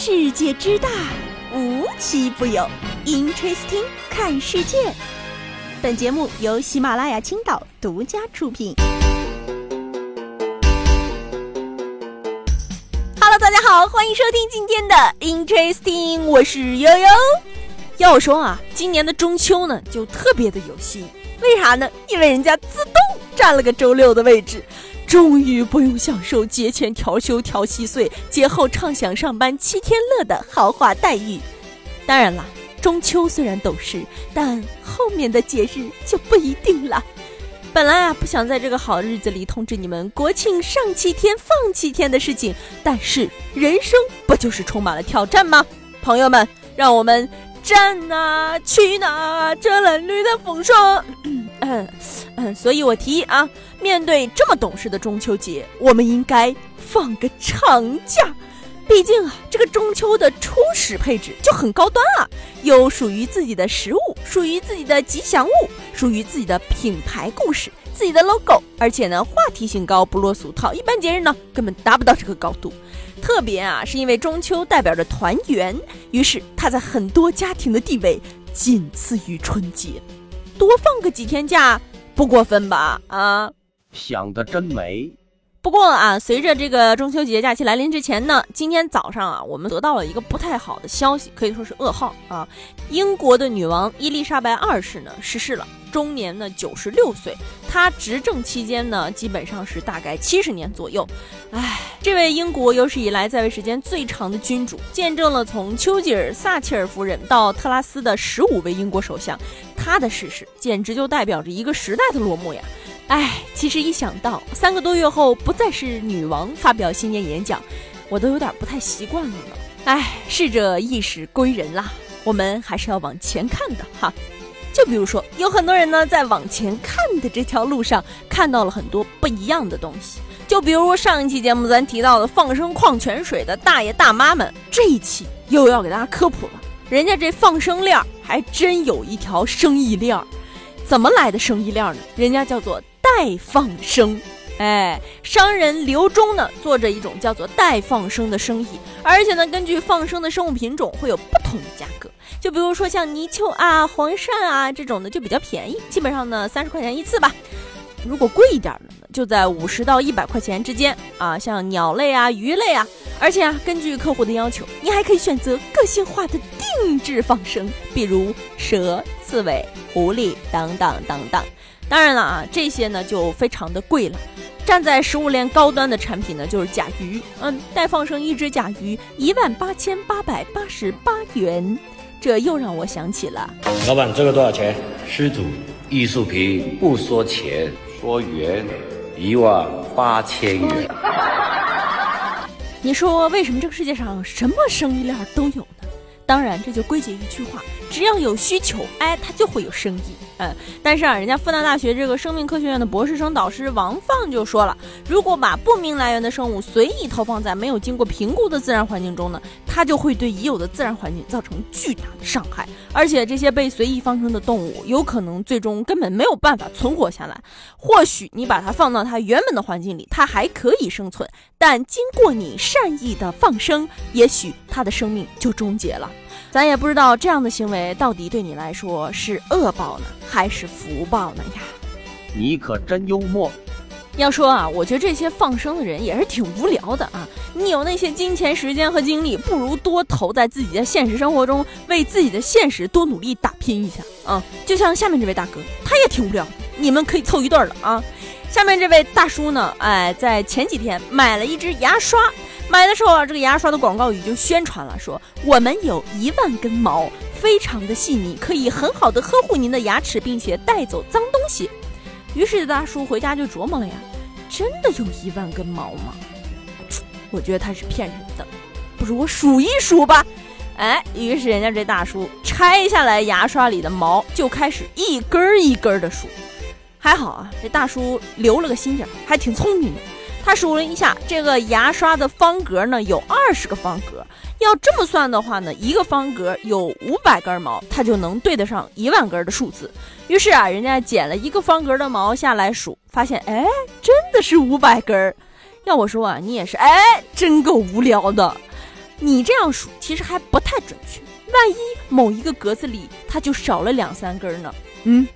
世界之大，无奇不有。Interesting，看世界。本节目由喜马拉雅青岛独家出品。Hello，大家好，欢迎收听今天的 Interesting，我是悠悠。要我说啊，今年的中秋呢，就特别的有戏。为啥呢？因为人家自动占了个周六的位置。终于不用享受节前调休调稀碎，节后畅享上班七天乐的豪华待遇。当然了，中秋虽然懂事，但后面的节日就不一定了。本来啊，不想在这个好日子里通知你们国庆上七天放七天的事情，但是人生不就是充满了挑战吗？朋友们，让我们战呐，去哪这褴褛的风霜？嗯嗯嗯，所以我提议啊。面对这么懂事的中秋节，我们应该放个长假。毕竟啊，这个中秋的初始配置就很高端啊，有属于自己的食物，属于自己的吉祥物，属于自己的品牌故事，自己的 logo，而且呢，话题性高，不落俗套。一般节日呢，根本达不到这个高度。特别啊，是因为中秋代表着团圆，于是它在很多家庭的地位仅次于春节。多放个几天假，不过分吧？啊？想的真美。不过啊，随着这个中秋节假期来临之前呢，今天早上啊，我们得到了一个不太好的消息，可以说是噩耗啊。英国的女王伊丽莎白二世呢逝世了，终年呢九十六岁。她执政期间呢，基本上是大概七十年左右。唉，这位英国有史以来在位时间最长的君主，见证了从丘吉尔、撒切尔夫人到特拉斯的十五位英国首相，她的逝世简直就代表着一个时代的落幕呀。哎，其实一想到三个多月后不再是女王发表新年演讲，我都有点不太习惯了呢。哎，逝者亦是归人啦，我们还是要往前看的哈。就比如说，有很多人呢在往前看的这条路上看到了很多不一样的东西。就比如上一期节目咱提到的放生矿泉水的大爷大妈们，这一期又要给大家科普了。人家这放生链还真有一条生意链，怎么来的生意链呢？人家叫做。代放生，哎，商人刘忠呢做着一种叫做代放生的生意，而且呢，根据放生的生物品种会有不同的价格。就比如说像泥鳅啊、黄鳝啊这种的就比较便宜，基本上呢三十块钱一次吧。如果贵一点的呢，就在五十到一百块钱之间啊。像鸟类啊、鱼类啊，而且啊，根据客户的要求，你还可以选择个性化的定制放生，比如蛇、刺猬、狐狸等等等等。当然了啊，这些呢就非常的贵了。站在食物链高端的产品呢，就是甲鱼。嗯，待放生一只甲鱼一万八千八百八十八元，这又让我想起了。老板，这个多少钱？施主，艺术品不说钱，说元，一万八千元。你说为什么这个世界上什么生意链都有呢？当然，这就归结一句话：只要有需求，哎，它就会有生意。嗯，但是啊，人家复旦大学这个生命科学院的博士生导师王放就说了，如果把不明来源的生物随意投放在没有经过评估的自然环境中呢，它就会对已有的自然环境造成巨大的伤害，而且这些被随意放生的动物有可能最终根本没有办法存活下来。或许你把它放到它原本的环境里，它还可以生存，但经过你善意的放生，也许它的生命就终结了。咱也不知道这样的行为到底对你来说是恶报呢，还是福报呢呀？你可真幽默。要说啊，我觉得这些放生的人也是挺无聊的啊。你有那些金钱、时间和精力，不如多投在自己的现实生活中，为自己的现实多努力打拼一下啊。就像下面这位大哥，他也挺无聊，你们可以凑一对了啊。下面这位大叔呢，哎，在前几天买了一支牙刷。买的时候啊，这个牙刷的广告语就宣传了，说我们有一万根毛，非常的细腻，可以很好的呵护您的牙齿，并且带走脏东西。于是大叔回家就琢磨了呀，真的有一万根毛吗？我觉得他是骗人的，不如我数一数吧。哎，于是人家这大叔拆下来牙刷里的毛，就开始一根一根的数。还好啊，这大叔留了个心眼，还挺聪明的。他数了一下，这个牙刷的方格呢有二十个方格，要这么算的话呢，一个方格有五百根毛，它就能对得上一万根的数字。于是啊，人家剪了一个方格的毛下来数，发现哎，真的是五百根。要我说啊，你也是哎，真够无聊的。你这样数其实还不太准确，万一某一个格子里它就少了两三根呢？嗯，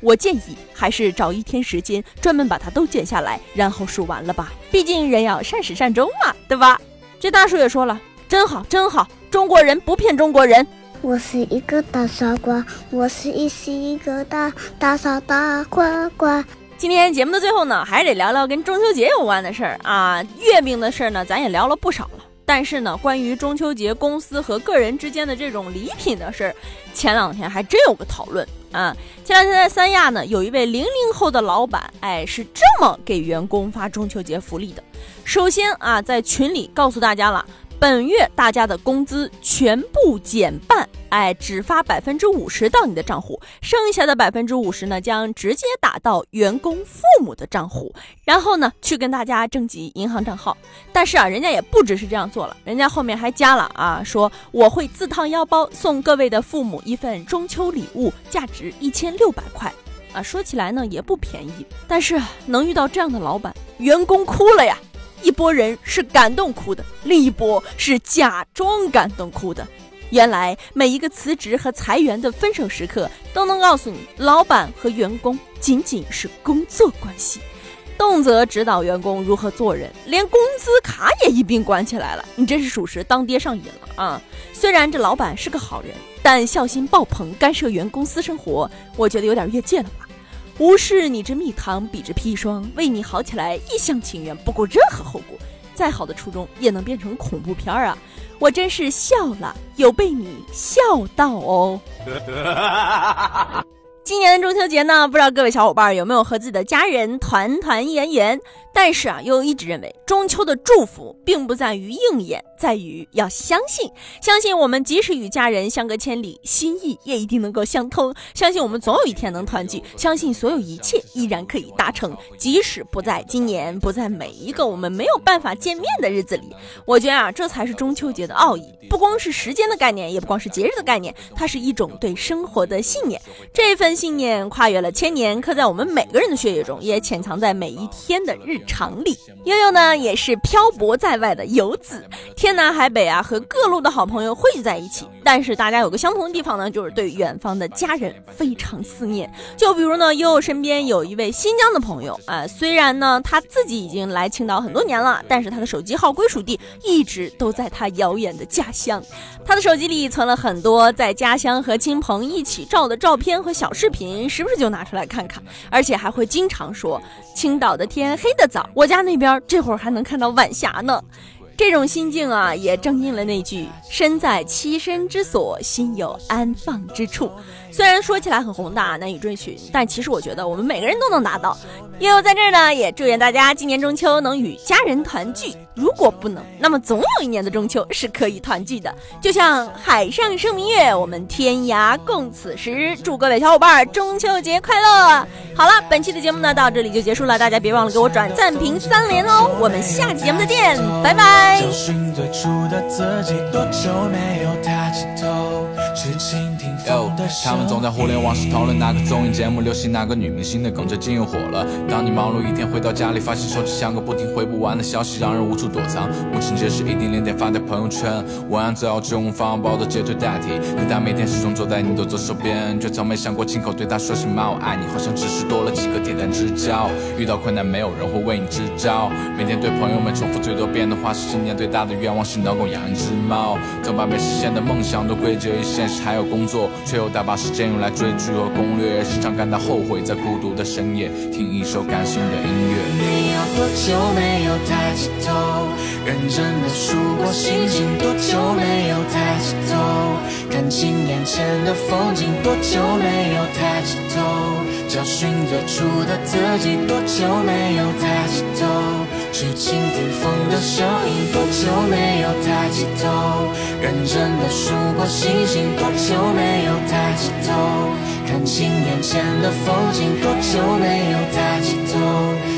我建议还是找一天时间专门把它都剪下来，然后数完了吧。毕竟人要善始善终嘛，对吧？这大叔也说了，真好真好，中国人不骗中国人。我是一个大傻瓜，我是一是一个大大傻大瓜瓜。今天节目的最后呢，还是得聊聊跟中秋节有关的事儿啊。月饼的事儿呢，咱也聊了不少了。但是呢，关于中秋节公司和个人之间的这种礼品的事儿，前两天还真有个讨论啊。前两天在三亚呢，有一位零零后的老板，哎，是这么给员工发中秋节福利的。首先啊，在群里告诉大家了。本月大家的工资全部减半，哎，只发百分之五十到你的账户，剩下的百分之五十呢，将直接打到员工父母的账户，然后呢，去跟大家征集银行账号。但是啊，人家也不只是这样做了，人家后面还加了啊，说我会自掏腰包送各位的父母一份中秋礼物，价值一千六百块，啊，说起来呢也不便宜，但是能遇到这样的老板，员工哭了呀。一波人是感动哭的，另一波是假装感动哭的。原来每一个辞职和裁员的分手时刻，都能告诉你，老板和员工仅仅是工作关系，动辄指导员工如何做人，连工资卡也一并管起来了。你这是属实当爹上瘾了啊！虽然这老板是个好人，但孝心爆棚，干涉员工私生活，我觉得有点越界了吧。无视你这蜜糖，比着砒霜，为你好起来一厢情愿，不顾任何后果。再好的初衷也能变成恐怖片啊！我真是笑了，有被你笑到哦。今年的中秋节呢，不知道各位小伙伴有没有和自己的家人团团圆圆？但是啊，又一直认为中秋的祝福并不在于应验，在于要相信，相信我们即使与家人相隔千里，心意也一定能够相通。相信我们总有一天能团聚，相信所有一切依然可以达成，即使不在今年，不在每一个我们没有办法见面的日子里。我觉得啊，这才是中秋节的奥义，不光是时间的概念，也不光是节日的概念，它是一种对生活的信念。这份信念跨越了千年，刻在我们每个人的血液中，也潜藏在每一天的日。常里，悠悠呢也是漂泊在外的游子，天南海北啊，和各路的好朋友汇聚在一起。但是大家有个相同的地方呢，就是对远方的家人非常思念。就比如呢，悠悠身边有一位新疆的朋友啊，虽然呢他自己已经来青岛很多年了，但是他的手机号归属地一直都在他遥远的家乡。他的手机里存了很多在家乡和亲朋一起照的照片和小视频，时不时就拿出来看看，而且还会经常说：“青岛的天黑得早，我家那边这会儿还能看到晚霞呢。”这种心境啊，也正应了那句“身在栖身之所，心有安放之处”。虽然说起来很宏大、难以追寻，但其实我觉得我们每个人都能达到。悠悠在这儿呢，也祝愿大家今年中秋能与家人团聚。如果不能，那么总有一年的中秋是可以团聚的。就像海上生明月，我们天涯共此时。祝各位小伙伴中秋节快乐！好了，本期的节目呢到这里就结束了，大家别忘了给我转赞评三连哦。我们下期节目再见，拜拜。最初的自己多久没有抬起头去倾听风他们总在互联网上讨论哪个综艺节目流行，哪个女明星的梗最近又火了。当你忙碌一天回到家里，发现手机像个不停回不完的消息，让人无处躲藏。母亲节时一定连点发条朋友圈，文案最好只用发包的截图代替。可他每天始终坐在你的左手边，却从没想过亲口对他说声妈我爱你，好像只是多了几个铁杆支教。遇到困难没有人会为你支招，每天对朋友们重复最多遍的话是今年最大的愿望是能够养一只猫。总把没实现的梦想都归结于现实，还有工作，却又大把时间用来追剧和攻略，时常感到后悔，在孤独的深夜听一首感性的音乐。你有多久没有抬起头，认真的数过星星？多久没有抬起头，看清眼前的风景？多久没有抬起头，找寻最初的自己？多久没有抬起头，去倾听风的声音？多久没有抬起头，认真的数过星星？多久没有？抬起头，看清眼前的风景。多久没有抬起头，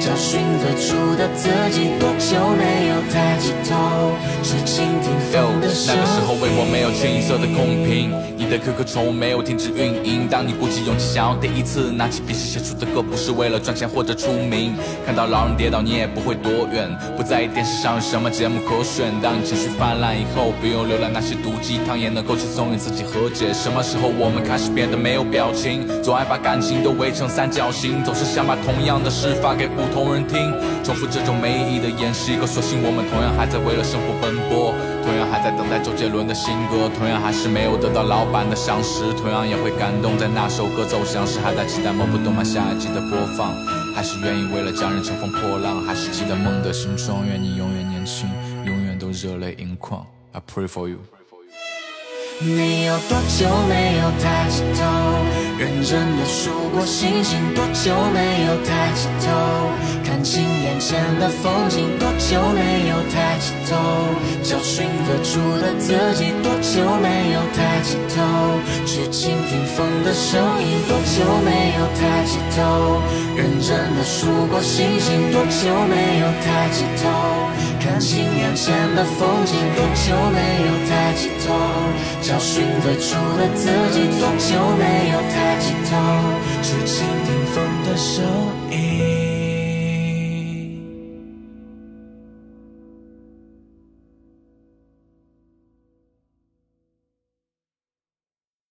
找寻最初的自己？多久没有抬起头，去倾听风的声音？那个时候为我没有清一色的公平。你的 QQ 宠物没有停止运营。当你鼓起勇气想要第一次拿起笔写出的歌，不是为了赚钱或者出名。看到老人跌倒，你也不会躲远，不在意电视上有什么节目可选。当你情绪泛滥以后，不用浏览那些毒鸡汤，也能够轻松与自己和解。什么时候我们开始变得没有表情？总爱把感情都围成三角形，总是想把同样的事发给不同人听，重复这种没意义的演示。可所幸我们同样还在为了生活奔波，同样还在等待周杰伦的新歌，同样还是没有得到老板的赏识，同样也会感动在那首歌走向时，还在期待某部动漫下一季的播放，还是愿意为了家人乘风破浪，还是记得梦的形状，愿你永远年轻，永远都热泪盈眶。I pray for you。你有多久没有抬起头，认真的数过星星？多久没有抬起头，看清眼前的风景？多久没有抬起头，找寻最初的自己？多久没有抬起头，去倾听风的声音？多久没有抬起头，认真的数过星星？多久没有抬起头，看清眼前的风景？多久没有抬起头？找寻最初的自己，多久没有抬起头，去倾听风的声音？